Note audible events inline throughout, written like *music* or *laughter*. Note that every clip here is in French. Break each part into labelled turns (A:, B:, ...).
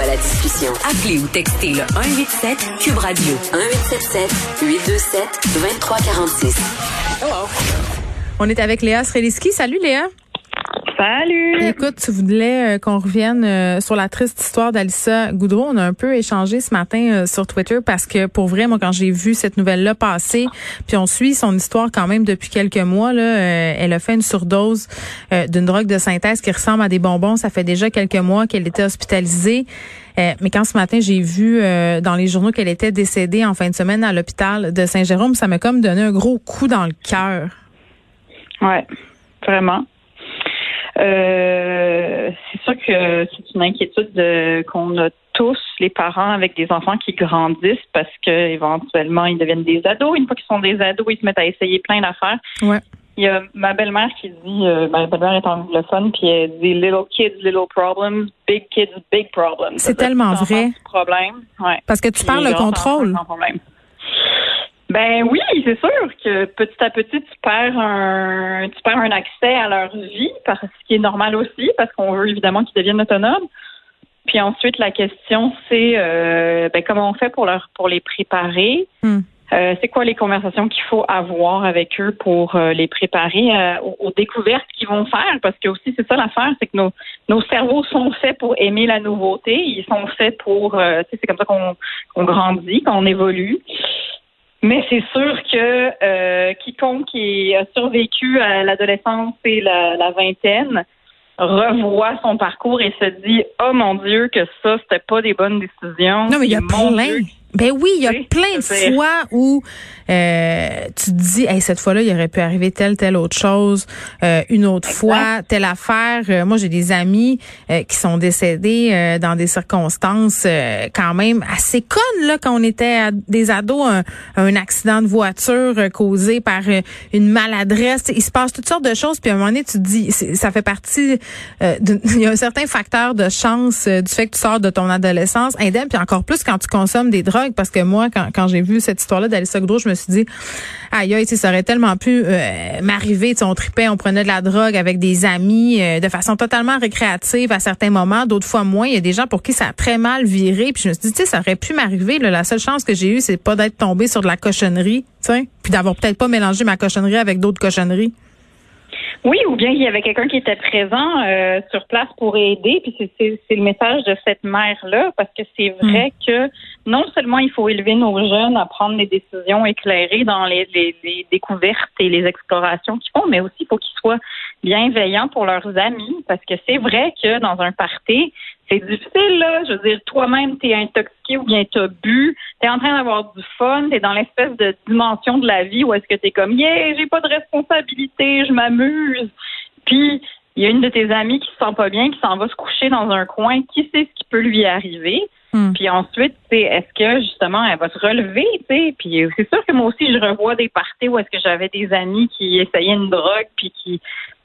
A: À la discussion. Appelez ou textez le 187 Cube Radio 1877 827 2346.
B: On est avec Léa Sreliski. Salut Léa.
C: Salut.
B: Écoute, tu voulais euh, qu'on revienne euh, sur la triste histoire d'Alissa Goudreau. On a un peu échangé ce matin euh, sur Twitter parce que pour vrai, moi, quand j'ai vu cette nouvelle-là passer, puis on suit son histoire quand même depuis quelques mois, là, elle a fait une surdose d'une drogue de synthèse qui ressemble à des bonbons. Ça fait déjà quelques mois qu'elle était hospitalisée. mais quand ce matin, j'ai vu dans les journaux qu'elle était décédée en fin de semaine à l'hôpital de Saint-Jérôme, ça m'a comme donné un gros coup dans le cœur.
C: Ouais, vraiment. Euh, c'est sûr que c'est une inquiétude qu'on a tous, les parents, avec des enfants qui grandissent parce qu'éventuellement, ils deviennent des ados. Une fois qu'ils sont des ados, ils se mettent à essayer plein d'affaires.
B: Ouais.
C: Il y a ma belle-mère qui dit, euh, ma belle-mère est anglophone, puis elle dit little kids, little problems, big kids, big problems.
B: C'est tellement vrai.
C: Problème. Ouais.
B: Parce que tu parles le contrôle.
C: Ben oui, c'est sûr que petit à petit tu perds un tu perds un accès à leur vie, parce ce qui est normal aussi, parce qu'on veut évidemment qu'ils deviennent autonomes. Puis ensuite la question c'est euh, ben, comment on fait pour leur pour les préparer?
B: Hmm.
C: Euh, c'est quoi les conversations qu'il faut avoir avec eux pour euh, les préparer aux, découvertes qu'ils vont faire? Parce que aussi c'est ça l'affaire c'est que nos nos cerveaux sont faits pour aimer la nouveauté ils sont faits pour c'est comme ça qu'on qu'on grandit qu'on évolue mais c'est sûr que euh, quiconque qui a survécu à l'adolescence et la, vingtaine revoit son parcours et se dit oh mon Dieu que ça c'était pas des bonnes décisions.
B: Non mais il y a plein. Ben oui, il y a plein de fois où euh, tu te dis, hey, cette fois-là, il aurait pu arriver telle, telle autre chose, euh, une autre fois, telle affaire. Euh, moi, j'ai des amis qui sont décédés dans des circonstances quand même assez connes, là, quand on était à des ados, un, accident de voiture causé par une maladresse. Il se passe toutes sortes de choses, puis à un moment donné, tu te dis, ça fait partie, *laughs* il y a un certain facteur de chance du fait que tu sors de ton adolescence indemne, puis encore plus quand tu consommes des drogues parce que moi, quand, quand j'ai vu cette histoire-là d'Alissa Goudreau, je me suis dit, aïe, aïe, ça aurait tellement pu euh, m'arriver. On tripait, on prenait de la drogue avec des amis euh, de façon totalement récréative à certains moments, d'autres fois moins. Il y a des gens pour qui ça a très mal viré. Puis je me suis dit, tu sais, ça aurait pu m'arriver. La seule chance que j'ai eue, c'est pas d'être tombée sur de la cochonnerie, puis d'avoir peut-être pas mélangé ma cochonnerie avec d'autres cochonneries.
C: Oui, ou bien il y avait quelqu'un qui était présent euh, sur place pour aider. Puis c'est le message de cette mère-là, parce que c'est vrai hmm. que non seulement il faut élever nos jeunes à prendre des décisions éclairées dans les, les, les découvertes et les explorations qu'ils font, mais aussi il faut qu'ils soient bienveillants pour leurs amis, parce que c'est vrai que dans un party, c'est difficile, là. Je veux dire, toi-même, t'es intoxiqué ou bien t'as bu, t'es en train d'avoir du fun, t'es dans l'espèce de dimension de la vie où est-ce que t'es comme, yeah, j'ai pas de responsabilité, je m'amuse. Puis, il y a une de tes amies qui se sent pas bien, qui s'en va se coucher dans un coin, qui sait ce qui peut lui arriver. Hmm. Puis ensuite, c'est est-ce que justement elle va se relever, tu sais? Puis c'est sûr que moi aussi je revois des parties où est-ce que j'avais des amis qui essayaient une drogue, puis qui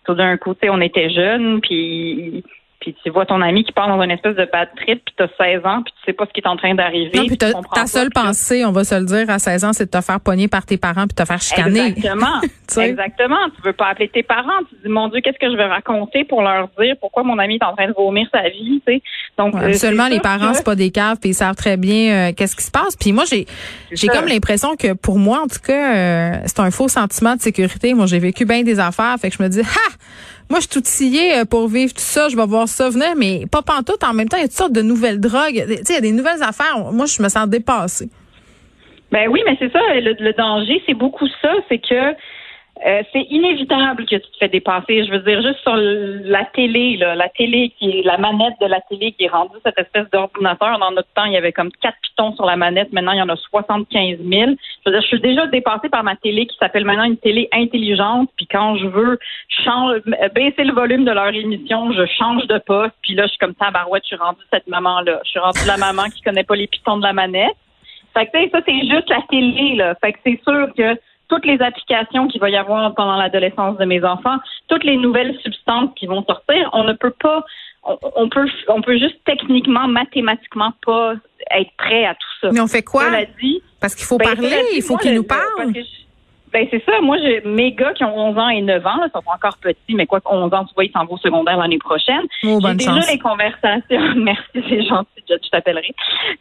C: tout d'un coup, tu sais, on était jeunes, puis puis tu vois ton ami qui part dans une espèce de bad trip, puis tu as 16 ans, puis tu sais pas ce qui est en train d'arriver.
B: Non, puis ta seule pensée, on va se le dire, à 16 ans, c'est de te faire pogner par tes parents puis te faire chicaner.
C: Exactement. *laughs* Exactement. Tu veux pas appeler tes parents. Tu dis, mon Dieu, qu'est-ce que je vais raconter pour leur dire pourquoi mon ami est en train de vomir sa vie, tu sais. Donc,
B: ouais, absolument, les parents, c'est pas des caves, puis ils savent très bien euh, qu'est-ce qui se passe. Puis moi, j'ai j'ai comme l'impression que pour moi, en tout cas, euh, c'est un faux sentiment de sécurité. Moi, j'ai vécu bien des affaires, fait que je me dis, ha! Moi, je suis tout sciée euh, pour vivre tout ça. Je vais voir ça venir, mais pas pantoute. En même temps, il y a toutes sortes de nouvelles drogues. Tu sais, il y a des nouvelles affaires. Moi, je me sens dépassée.
C: Ben oui, mais c'est ça. Le, danger, c'est beaucoup ça. C'est que Euh, c'est inévitable que tu te fais dépasser. Je veux dire, juste sur la télé, là, la télé qui est la manette de la télé qui est rendue cette espèce d'ordinateur. Dans notre temps, il y avait comme quatre pitons sur la manette. Maintenant, il y en a 75 000. Je veux dire, je suis déjà dépassée par ma télé qui s'appelle maintenant une télé intelligente. Puis quand je veux change, baisser le volume de leur émission, je change de poste. Puis là, je suis comme ça, barouette, je suis rendue cette maman-là. Je suis rendue la maman qui connaît pas les pitons de la manette. Fait que, ça, c'est juste la télé, là. Fait que c'est sûr que toutes les applications qu'il va y avoir pendant l'adolescence de mes enfants, toutes les nouvelles substances qui vont sortir, on ne peut pas, on, peut, on peut juste techniquement, mathématiquement pas être prêt à tout ça.
B: Mais on fait quoi? Parce qu'il faut ben, parler, il faut qu'ils nous parlent.
C: Ben c'est ça. Moi, j'ai mes gars qui ont 11 ans et 9 ans, là, sont encore petits, mais quoi 11 ans, tu vois, ils s'en vont au secondaire l'année prochaine.
B: Oh,
C: j'ai déjà les conversations. *laughs* Merci, c'est gentil, je, t'appellerai.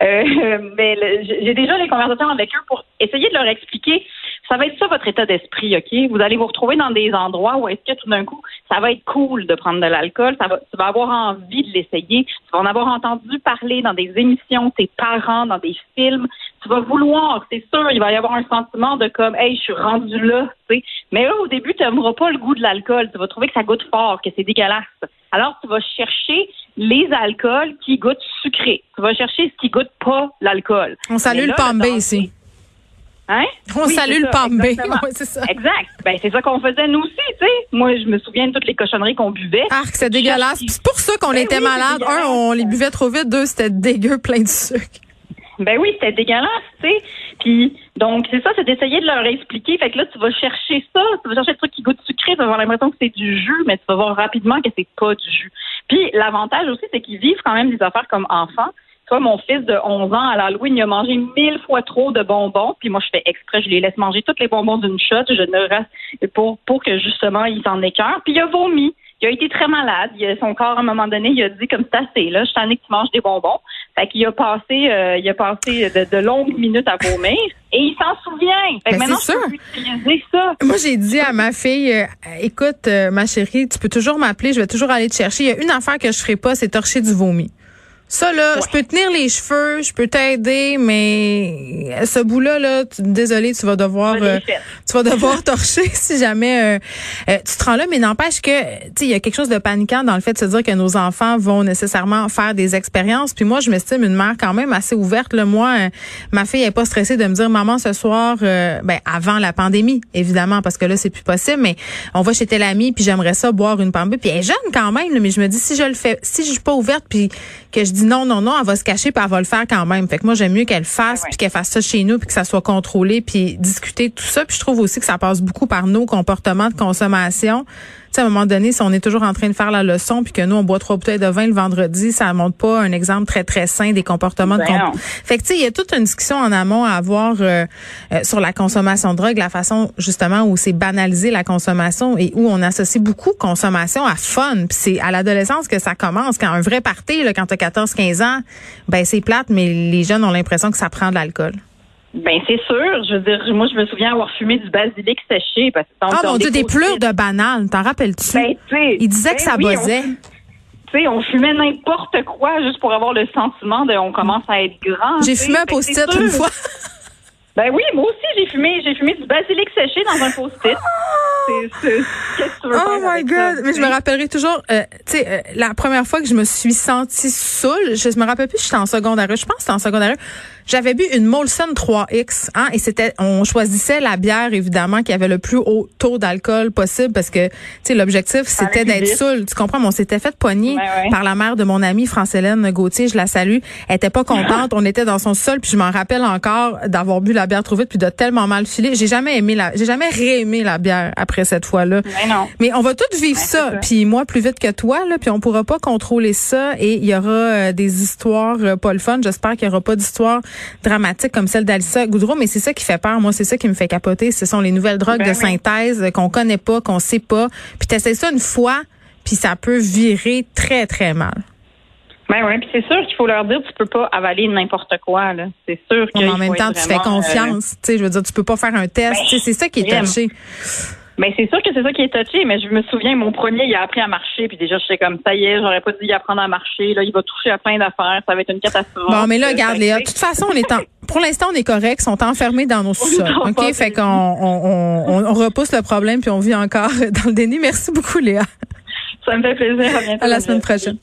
C: Euh, mais j'ai déjà les conversations avec eux pour essayer de leur expliquer. Ça va être ça votre état d'esprit, ok? Vous allez vous retrouver dans des endroits où est-ce que tout d'un coup, ça va être cool de prendre de l'alcool. Ça va, tu vas avoir envie de l'essayer. Tu vas en avoir entendu parler dans des émissions, tes parents, dans des films tu vas vouloir, c'est sûr, il va y avoir un sentiment de comme, hey, je suis rendu là, tu sais. Mais là, au début, tu n'aimeras pas le goût de l'alcool. Tu vas trouver que ça goûte fort, que c'est dégueulasse. Alors, tu vas chercher les alcools qui goûtent sucré. Tu vas chercher ce qui goûte pas l'alcool.
B: On salue le pambé ici.
C: Hein?
B: On salue le pambé. *laughs* c'est ça.
C: Exact. Ben, c'est ça qu'on faisait nous aussi, tu sais. Moi, je me souviens de toutes les cochonneries qu'on buvait.
B: Ah, c'est dégueulasse. C'est pour ça qu'on ben était malades. Un, on les buvait trop vite. Deux, c'était dégueu, plein de sucre.
C: Ben oui, c'était dégueulasse, tu sais. Puis donc c'est ça, c'est d'essayer de leur expliquer. Fait que là, tu vas chercher ça, tu vas chercher le truc qui goûte sucré, tu vas avoir l'impression que c'est du jus, mais tu vas voir rapidement que c'est pas du jus. Puis l'avantage aussi, c'est qu'ils vivent quand même des affaires comme enfants. Toi, mon fils de 11 ans, à l'Halloween, il a mangé mille fois trop de bonbons. Puis moi, je fais exprès, je les laisse manger tous les bonbons d'une shot. Je ne reste pour, pour que justement, il s'en écœure. Puis il a vomi il a été très malade. son corps, à un moment donné, il a dit comme c'est assez, là, je t'en ai que tu manges des bonbons. Fait qu'il a passé, euh, il a passé de, longues minutes à vomir et il s'en souvient. Fait que maintenant, je peux utiliser ça.
B: Moi, j'ai dit à ma fille, euh, écoute, euh, ma chérie, tu peux toujours m'appeler, je vais toujours aller te chercher. Il y a une affaire que je ferai pas, c'est torcher du vomi. Ça, là, je peux tenir les cheveux, je peux t'aider, mais ce bout-là, là, désolé, tu vas devoir, euh, tu vas devoir *laughs* torcher si jamais euh, euh, tu te rends là. Mais n'empêche que, tu il y a quelque chose de paniquant dans le fait de se dire que nos enfants vont nécessairement faire des expériences. Puis moi, je m'estime une mère quand même assez ouverte. Là. Moi, ma fille est pas stressée de me dire, maman, ce soir, ben avant la pandémie, évidemment, parce que là, c'est plus possible. Mais on va chez tel ami, puis j'aimerais ça boire une pambue. Puis elle est jeune quand même, mais je me dis si je le fais, si je suis pas ouverte, puis que je dis non, non, non, elle va se cacher puis elle va le faire quand même. Fait que moi, j'aime mieux qu'elle fasse puis qu'elle fasse ça chez nous puis que ça soit contrôlé puis discuter tout ça. Puis je trouve aussi que ça passe beaucoup par nos comportements de consommation. Tu sais, à un moment donné, si on est toujours en train de faire la leçon puis que nous, on boit trois bouteilles de vin le vendredi, ça montre pas un exemple très, très sain des comportements de ben Fait que, tu sais, il y a toute une discussion en amont à avoir euh, euh, sur la consommation de drogue, la façon, justement, où c'est banalisé la consommation et où on associe beaucoup consommation à fun. Puis c'est à l'adolescence que ça commence. Quand un vrai party, là, quand t'as 14, 15 ans, ben c'est plate, mais les jeunes ont l'impression que ça prend de l'alcool.
C: Ben c'est sûr. Je veux dire, moi je me souviens avoir fumé du basilic séché parce que
B: Ah mon dieu, des pleurs de banane, t'en rappelles-tu? Ben, Il disait que ben ça
C: oui, Tu sais, on fumait n'importe quoi juste pour avoir le sentiment de on commence à être grand.
B: J'ai fumé un post-it une fois.
C: Ben oui, moi aussi j'ai fumé, j'ai fumé du basilic séché dans un post-it.
B: Oh my God! Mais je me rappellerai toujours, euh, tu sais, euh, la première fois que je me suis sentie saoule, je me rappelle plus, j'étais en secondaire. Je pense que c'était en secondaire. J'avais bu une Molson 3X, hein, et c'était, on choisissait la bière évidemment qui avait le plus haut taux d'alcool possible parce que, tu sais, l'objectif c'était d'être saoul. Tu comprends? Mais on s'était fait poigner par la mère de mon amie France-Hélène Gauthier. Je la salue. Elle était pas contente. on était dans son sol, puis je m'en rappelle encore d'avoir bu la bière trop vite puis de tellement mal filer. J'ai jamais aimé la, j'ai jamais réaimé la bière après cette fois-là.
C: Mais, non.
B: Mais on va tous vivre ça. Puis moi plus vite que toi là, puis on pourra pas contrôler ça et il y aura euh, des histoires euh, pas le fun. J'espère qu'il y aura pas d'histoires dramatique comme celle d'Alissa Goudreau, mais c'est ça qui fait peur. Moi, c'est ça qui me fait capoter. Ce sont les nouvelles drogues ben de synthèse qu'on connaît pas, qu'on sait pas. Puis t'essaies ça une fois, puis ça peut virer très, très mal.
C: Ben oui, puis c'est sûr qu'il faut leur dire tu peux pas avaler n'importe quoi là. C'est sûr que
B: en même temps tu fais confiance, euh, tu sais, je veux dire tu peux pas faire un test, ben, c'est ça qui est touché.
C: Mais c'est sûr que c'est ça qui est touché, mais je me souviens, mon premier, il a appris à marcher, puis déjà, j'étais comme, ça y est, j'aurais pas dû y apprendre à marcher, là, il va toucher à plein d'affaires, ça va être une catastrophe.
B: Bon, mais là, regarde, Léa, de toute façon, on est en, pour l'instant, on est correct, ils sont enfermés dans nos *laughs* sous-sols, OK? Fait qu'on, on, on, repousse le problème, puis on vit encore *laughs* dans le déni. Merci beaucoup, Léa.
C: Ça me fait plaisir, à bientôt.
B: À la semaine prochaine.